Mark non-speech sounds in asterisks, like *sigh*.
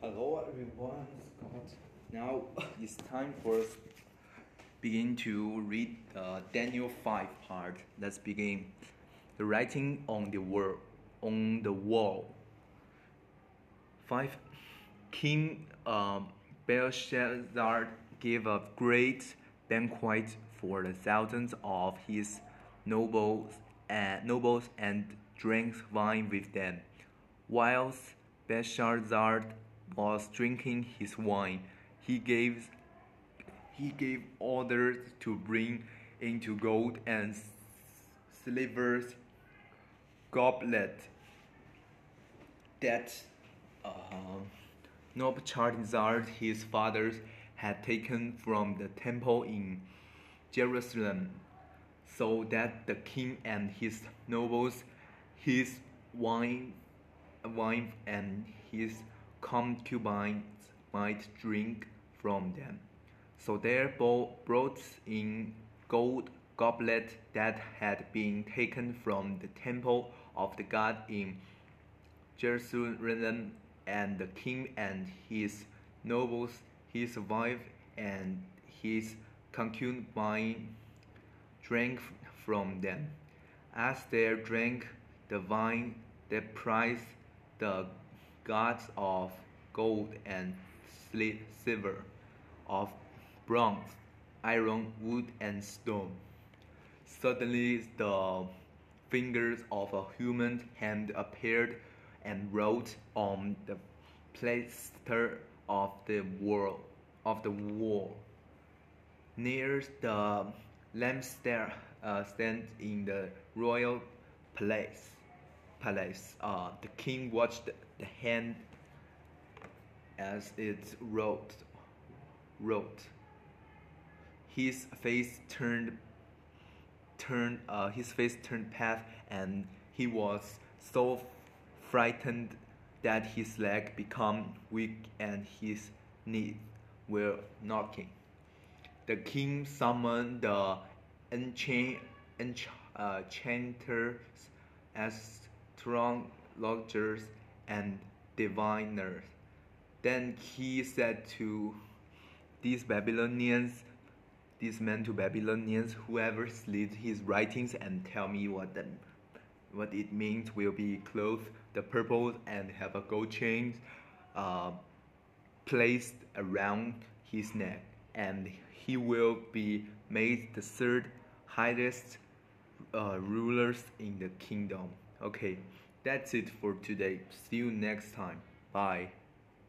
Hello everyone, Scott. Now *laughs* it's time for us begin to read uh, Daniel 5 part. Let's begin. The writing on the wall on the wall. Five King um, Belshazzar gave a great banquet for the thousands of his nobles and nobles and drank wine with them. Whilst Belshazzar was drinking his wine, he gave he gave orders to bring into gold and silver goblet that uh, Nebuchadnezzar his fathers had taken from the temple in Jerusalem, so that the king and his nobles, his wine, wife and his concubines might drink from them. So they brought in gold goblet that had been taken from the temple of the god in Jerusalem, and the king and his nobles, his wife and his concubine drank from them. As they drank the wine, they praised the gods of gold and silver, of bronze, iron, wood, and stone. Suddenly, the fingers of a human hand appeared and wrote on the plaster of the wall of the wall near the lampstand uh, stand in the royal palace. Palace. Uh, the king watched the hand as it wrote. Wrote. His face turned. Turned. Uh, his face turned pale, and he was so frightened that his leg became weak and his knees were knocking. The king summoned the enchant, enchanters, astrologers, and diviners. Then he said to these Babylonians, these men to Babylonians, whoever reads his writings and tell me what the, what it means will be clothed the purple and have a gold chain uh, placed around his neck, and he will be made the third highest uh, rulers in the kingdom. Okay, that's it for today. See you next time. Bye.